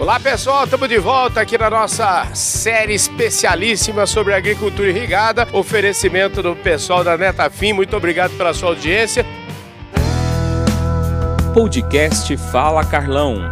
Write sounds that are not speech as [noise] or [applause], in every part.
Olá pessoal, estamos de volta aqui na nossa série especialíssima sobre agricultura irrigada. Oferecimento do pessoal da Netafim. Muito obrigado pela sua audiência. Podcast Fala Carlão.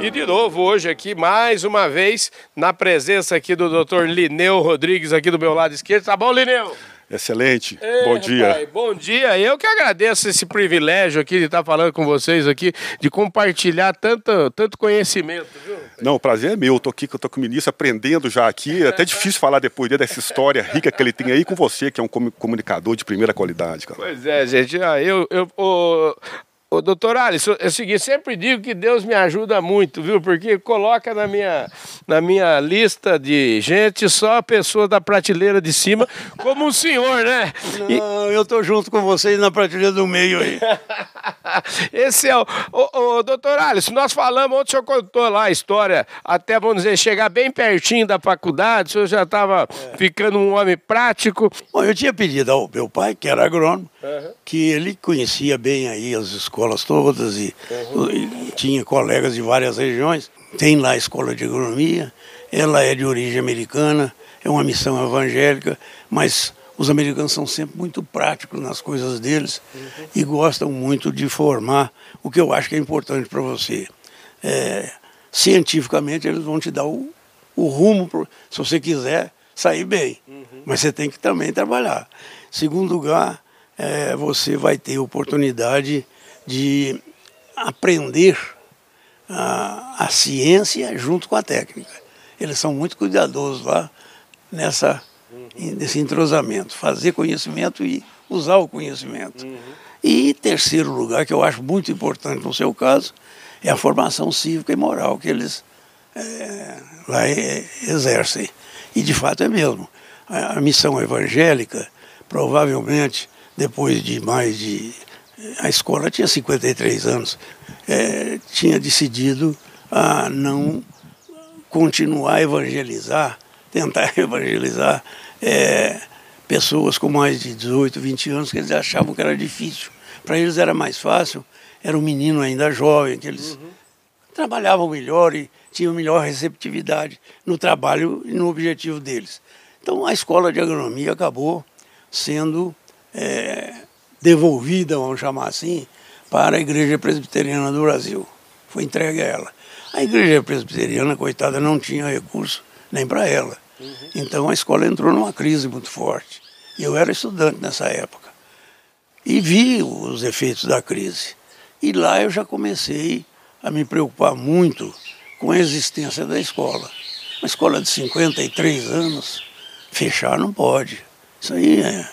E de novo hoje aqui, mais uma vez, na presença aqui do Dr. Lineu Rodrigues, aqui do meu lado esquerdo. Tá bom, Lineu? Excelente. Ei, bom dia. Rapaz, bom dia. Eu que agradeço esse privilégio aqui de estar falando com vocês aqui, de compartilhar tanto, tanto conhecimento, viu? Não, o prazer é meu. Eu tô aqui, eu tô com o ministro aprendendo já aqui. É até difícil falar depois dessa história rica que ele tem aí com você, que é um comunicador de primeira qualidade, cara. Pois é, gente. Ah, eu, eu, eu, Ô, doutor Alisson, é o seguinte, sempre digo que Deus me ajuda muito, viu? Porque coloca na minha, na minha lista de gente só pessoas da prateleira de cima, como o senhor, né? Não, e... eu tô junto com vocês na prateleira do meio aí. [laughs] [laughs] Esse é o... Ô, ô, doutor Alisson, nós falamos, ontem o senhor contou lá a história, até, vamos dizer, chegar bem pertinho da faculdade, o senhor já estava é. ficando um homem prático. Bom, eu tinha pedido ao meu pai, que era agrônomo, uhum. que ele conhecia bem aí as escolas escolas todas e, uhum. e, tinha colegas de várias regiões. Tem lá a escola de agronomia, ela é de origem americana, é uma missão evangélica, mas os americanos são sempre muito práticos nas coisas deles uhum. e gostam muito de formar o que eu acho que é importante para você. É, cientificamente, eles vão te dar o, o rumo, pro, se você quiser sair bem, uhum. mas você tem que também trabalhar. Segundo lugar, é, você vai ter oportunidade de aprender a, a ciência junto com a técnica. Eles são muito cuidadosos lá nessa, nesse entrosamento, fazer conhecimento e usar o conhecimento. Uhum. E terceiro lugar, que eu acho muito importante no seu caso, é a formação cívica e moral que eles é, lá é, exercem. E de fato é mesmo. A, a missão evangélica, provavelmente, depois de mais de a escola tinha 53 anos, é, tinha decidido a não continuar a evangelizar, tentar [laughs] evangelizar é, pessoas com mais de 18, 20 anos, que eles achavam que era difícil. Para eles era mais fácil, era um menino ainda jovem, que eles uhum. trabalhavam melhor e tinham melhor receptividade no trabalho e no objetivo deles. Então a escola de agronomia acabou sendo é, devolvida, vamos chamar assim, para a Igreja Presbiteriana do Brasil. Foi entregue a ela. A Igreja Presbiteriana, coitada, não tinha recurso nem para ela. Uhum. Então a escola entrou numa crise muito forte. Eu era estudante nessa época. E vi os efeitos da crise. E lá eu já comecei a me preocupar muito com a existência da escola. Uma escola de 53 anos, fechar não pode. Isso aí é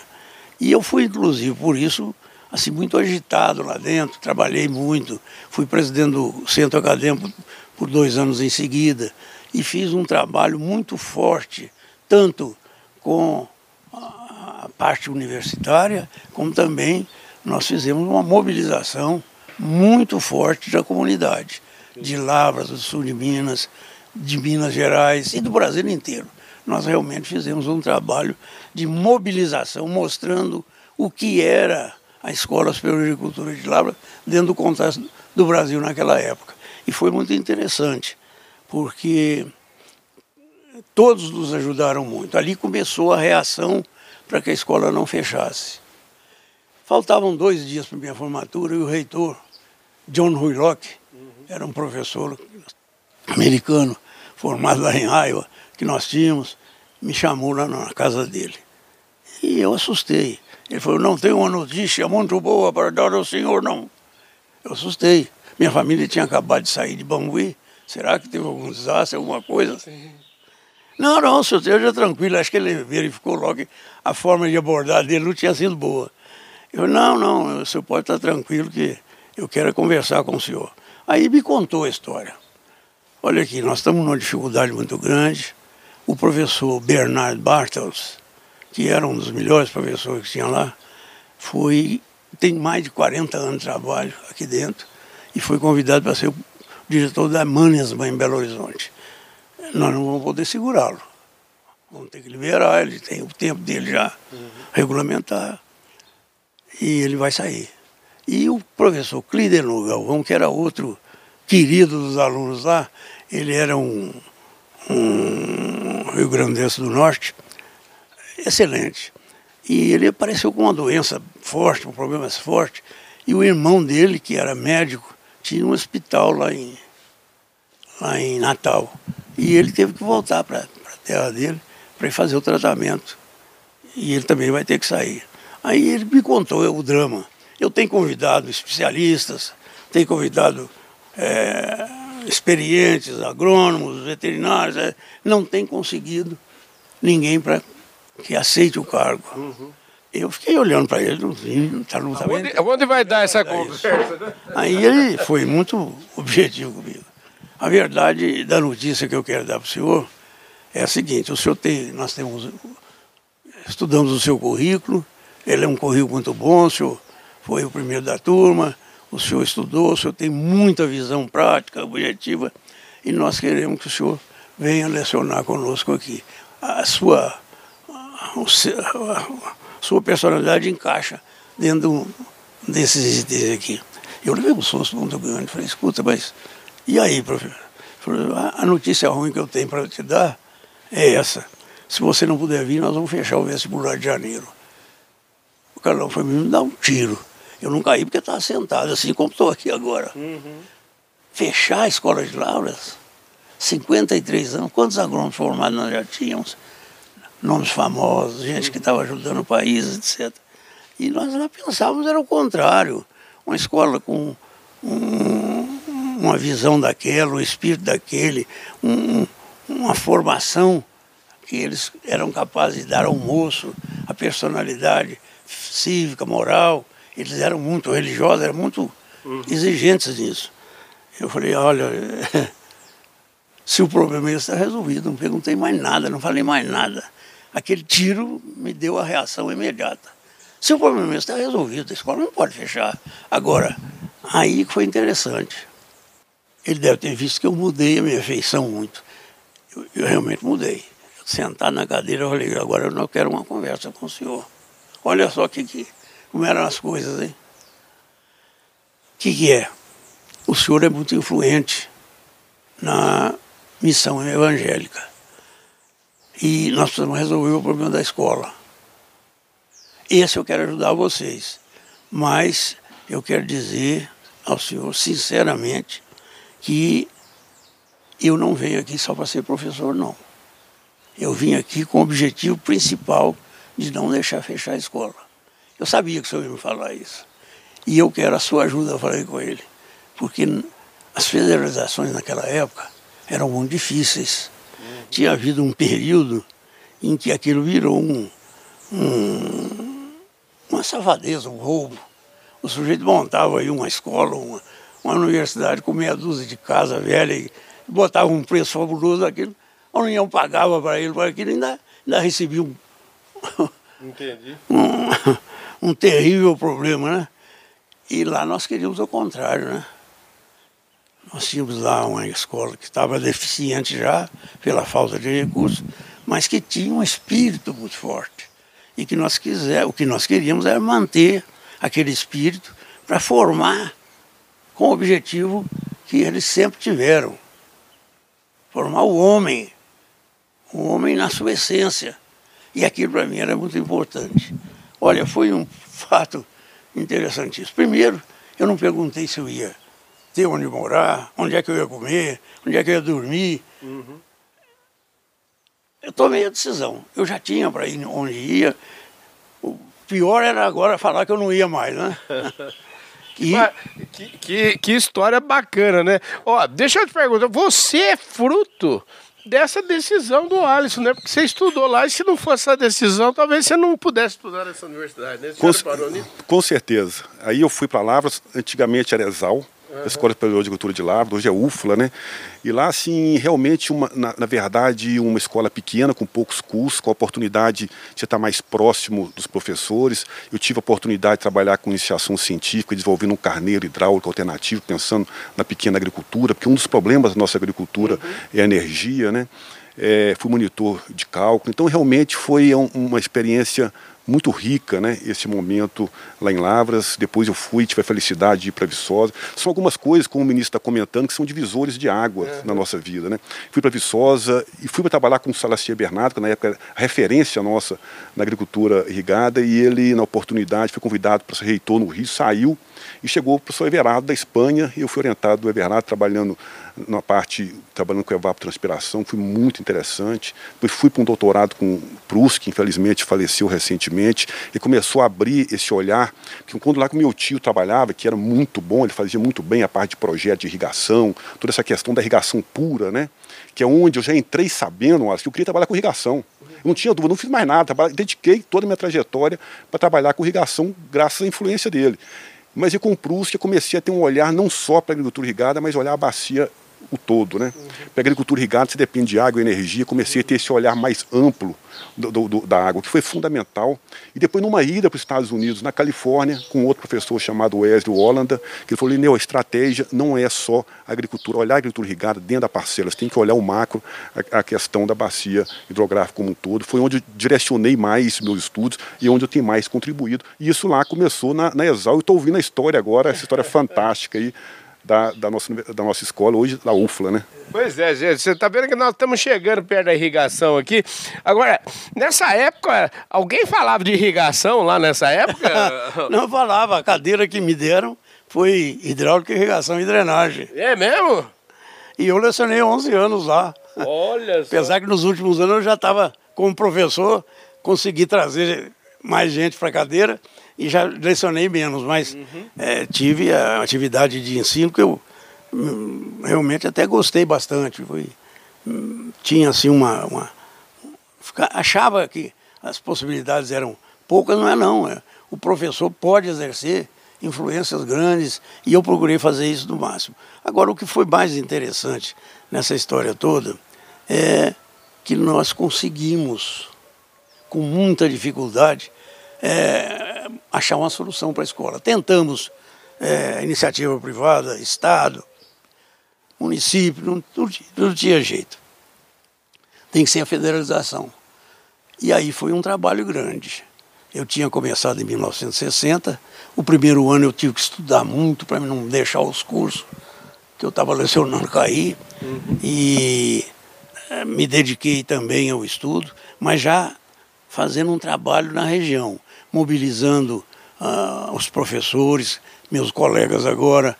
e eu fui, inclusive, por isso, assim, muito agitado lá dentro, trabalhei muito, fui presidente do centro acadêmico por dois anos em seguida e fiz um trabalho muito forte, tanto com a parte universitária, como também nós fizemos uma mobilização muito forte da comunidade, de Lavras, do sul de Minas, de Minas Gerais e do Brasil inteiro nós realmente fizemos um trabalho de mobilização, mostrando o que era a Escola Superior de Agricultura de Lavra dentro do contexto do Brasil naquela época. E foi muito interessante, porque todos nos ajudaram muito. Ali começou a reação para que a escola não fechasse. Faltavam dois dias para minha formatura e o reitor, John Huylock, era um professor americano formado lá em Iowa, que nós tínhamos, me chamou lá na casa dele. E eu assustei. Ele falou, não tenho uma notícia muito boa para dar ao senhor, não. Eu assustei. Minha família tinha acabado de sair de Bambuí. Será que teve algum desastre, alguma coisa? Sim. Não, não, senhor esteja tranquilo. Acho que ele verificou logo que a forma de abordar dele não tinha sido boa. Eu, não, não, o senhor pode estar tranquilo que eu quero conversar com o senhor. Aí me contou a história. Olha aqui, nós estamos numa dificuldade muito grande. O professor Bernard Bartels, que era um dos melhores professores que tinha lá, foi tem mais de 40 anos de trabalho aqui dentro e foi convidado para ser o diretor da Mannesman em Belo Horizonte. Nós não vamos poder segurá-lo. Vamos ter que liberar, ele tem o tempo dele já uhum. regulamentar e ele vai sair. E o professor Clidenor Galvão, que era outro querido dos alunos lá. Ele era um, um Rio Grandense do Norte, excelente. E ele apareceu com uma doença forte, um problema forte. E o irmão dele, que era médico, tinha um hospital lá em, lá em Natal. E ele teve que voltar para a terra dele para fazer o tratamento. E ele também vai ter que sair. Aí ele me contou o drama. Eu tenho convidado especialistas, tenho convidado é, experientes, agrônomos, veterinários, é, não tem conseguido ninguém para que aceite o cargo. Uhum. Eu fiquei olhando para ele, não vi, não está não tá onde, onde vai dar essa conversa? Né? Aí ele foi muito objetivo comigo. A verdade da notícia que eu quero dar para o senhor é a seguinte: o senhor tem, nós temos, estudamos o seu currículo, ele é um currículo muito bom, o senhor foi o primeiro da turma, o senhor estudou, o senhor tem muita visão prática, objetiva, e nós queremos que o senhor venha lecionar conosco aqui. A sua, a, a sua personalidade encaixa dentro desses itens aqui. Eu levei um susto muito grande, falei, escuta, mas e aí, professor? A notícia ruim que eu tenho para te dar é essa. Se você não puder vir, nós vamos fechar o vestibular de janeiro. O Carlão foi me dar um tiro. Eu não caí porque estava sentado, assim como estou aqui agora. Uhum. Fechar a escola de Lauras, 53 anos, quantos agrônomos formados nós já tínhamos? Nomes famosos, gente que estava ajudando o país, etc. E nós lá pensávamos era o contrário. Uma escola com um, uma visão daquela, um espírito daquele, um, uma formação que eles eram capazes de dar ao moço, a personalidade cívica, moral. Eles eram muito religiosos, eram muito exigentes nisso. Eu falei, olha, [laughs] se o problema está resolvido, não perguntei mais nada, não falei mais nada. Aquele tiro me deu a reação imediata. Se o problema está resolvido, a escola não pode fechar. Agora, aí foi interessante. Ele deve ter visto que eu mudei a minha feição muito. Eu, eu realmente mudei. Sentado na cadeira, eu falei, agora eu não quero uma conversa com o senhor. Olha só que, que, como eram as coisas, hein? O que, que é? O senhor é muito influente na missão evangélica. E nós precisamos resolver o problema da escola. Esse eu quero ajudar vocês. Mas eu quero dizer ao senhor, sinceramente, que eu não venho aqui só para ser professor, não. Eu vim aqui com o objetivo principal de não deixar fechar a escola. Eu sabia que o senhor ia me falar isso. E eu quero a sua ajuda, eu falei com ele. Porque as federalizações naquela época eram muito difíceis. Tinha havido um período em que aquilo virou um, um, uma safadeza, um roubo. O sujeito montava aí uma escola, uma, uma universidade com meia dúzia de casa velha e botava um preço fabuloso daquilo. A União pagava para ele para aquilo e ainda, ainda recebia um, [laughs] um, [laughs] um terrível problema, né? E lá nós queríamos o contrário, né? Nós tínhamos lá uma escola que estava deficiente já pela falta de recursos, mas que tinha um espírito muito forte. E que nós quiser, o que nós queríamos era manter aquele espírito para formar com o objetivo que eles sempre tiveram. Formar o homem, o homem na sua essência. E aquilo para mim era muito importante. Olha, foi um fato interessantíssimo. Primeiro, eu não perguntei se eu ia ter onde morar, onde é que eu ia comer, onde é que eu ia dormir. Uhum. Eu tomei a decisão. Eu já tinha para ir onde ia. O pior era agora falar que eu não ia mais, né? [laughs] E... Que, que, que, história bacana, né? Ó, deixa eu te perguntar, você é fruto dessa decisão do Alisson, né? Porque você estudou lá e se não fosse essa decisão, talvez você não pudesse estudar nessa universidade, né? Com, com, certeza. Aí eu fui para Lavras, antigamente era Exal, uhum. Escola Superior de Agricultura de Lavras, hoje é UFLA, né? E lá, assim, realmente, uma, na, na, verdade, uma escola pequena, com poucos cursos, com a oportunidade de estar mais próximo dos professores. Eu tive a oportunidade de trabalhar com iniciação científica, desenvolvendo um carneiro hidráulico alternativo, pensando na pequena agricultura, porque um dos problemas da nossa agricultura uhum. é a energia, né? É, fui monitor de cálculo, então realmente foi um, uma experiência muito rica, né? Esse momento lá em Lavras. Depois eu fui, tive a felicidade de ir para Viçosa. São algumas coisas, como o ministro está comentando, que são divisores de água uhum. na nossa vida, né? Fui para Viçosa e fui para trabalhar com o Salacier Bernardo, que na época era referência nossa na agricultura irrigada, e ele, na oportunidade, foi convidado para ser reitor no Rio, saiu e chegou o professor Everardo da Espanha, e eu fui orientado do Everardo, trabalhando na parte, trabalhando com evapotranspiração, foi muito interessante. Depois fui para um doutorado com Proust, que infelizmente faleceu recentemente, e começou a abrir esse olhar, que quando lá com meu tio trabalhava, que era muito bom, ele fazia muito bem a parte de projeto de irrigação, toda essa questão da irrigação pura, né? Que é onde eu já entrei sabendo, que eu queria trabalhar com irrigação. Eu não tinha dúvida, não fiz mais nada, dediquei toda a minha trajetória para trabalhar com irrigação, graças à influência dele. Mas e com o Proust eu comecei a ter um olhar não só para a agricultura irrigada, mas olhar a bacia o todo, né? Uhum. Para a agricultura irrigada você depende de água e energia, comecei a ter esse olhar mais amplo do, do, da água, que foi fundamental. E depois numa ida para os Estados Unidos, na Califórnia, com outro professor chamado Wesley Hollanda, que ele falou, Lineu, a estratégia não é só agricultura, olhar a agricultura irrigada dentro da parcela, você tem que olhar o macro, a, a questão da bacia hidrográfica como um todo. Foi onde eu direcionei mais meus estudos e onde eu tenho mais contribuído. E isso lá começou na, na Exal, e estou ouvindo a história agora, essa história fantástica aí, da, da, nossa, da nossa escola, hoje da UFLA, né? Pois é, gente, você está vendo que nós estamos chegando perto da irrigação aqui. Agora, nessa época, alguém falava de irrigação lá nessa época? [laughs] Não falava, a cadeira que me deram foi hidráulica, irrigação e drenagem. É mesmo? E eu lecionei 11 anos lá. Olha só. Apesar que nos últimos anos eu já estava como professor, consegui trazer mais gente para a cadeira e já lecionei menos, mas uhum. é, tive a atividade de ensino que eu hum, realmente até gostei bastante. Foi, hum, tinha assim uma, uma, achava que as possibilidades eram poucas, não é não. É, o professor pode exercer influências grandes e eu procurei fazer isso no máximo. Agora, o que foi mais interessante nessa história toda é que nós conseguimos, com muita dificuldade, é, achar uma solução para a escola. Tentamos é, iniciativa privada, Estado, município, não, não, não tinha jeito. Tem que ser a federalização. E aí foi um trabalho grande. Eu tinha começado em 1960. O primeiro ano eu tive que estudar muito para não deixar os cursos que eu estava lecionando [laughs] cair. Uhum. E é, me dediquei também ao estudo, mas já fazendo um trabalho na região mobilizando uh, os professores, meus colegas agora,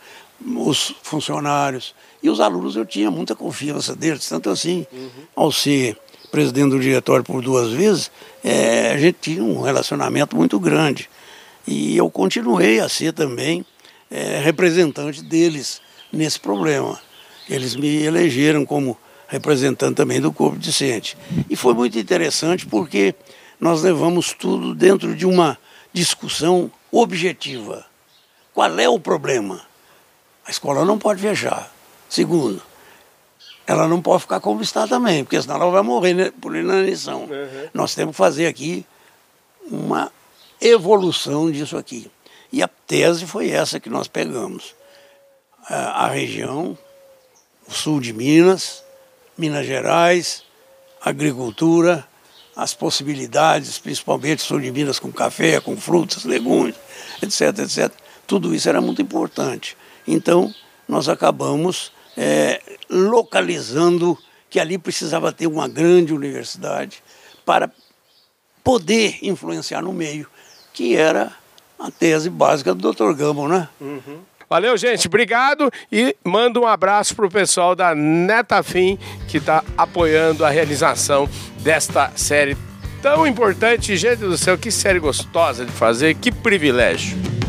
os funcionários. E os alunos eu tinha muita confiança deles, tanto assim, uhum. ao ser presidente do diretório por duas vezes, é, a gente tinha um relacionamento muito grande. E eu continuei a ser também é, representante deles nesse problema. Eles me elegeram como representante também do corpo discente. E foi muito interessante porque nós levamos tudo dentro de uma discussão objetiva. Qual é o problema? A escola não pode fechar. Segundo, ela não pode ficar como está também, porque senão ela vai morrer por inanição. Uhum. Nós temos que fazer aqui uma evolução disso aqui. E a tese foi essa que nós pegamos. A, a região, o sul de Minas, Minas Gerais, agricultura, as possibilidades, principalmente sul de Minas com café, com frutas, legumes, etc, etc. Tudo isso era muito importante. Então, nós acabamos é, localizando que ali precisava ter uma grande universidade para poder influenciar no meio, que era a tese básica do Dr. Gamble, né? Uhum. Valeu, gente. Obrigado e manda um abraço para o pessoal da Netafim que está apoiando a realização desta série tão importante. Gente do céu, que série gostosa de fazer, que privilégio.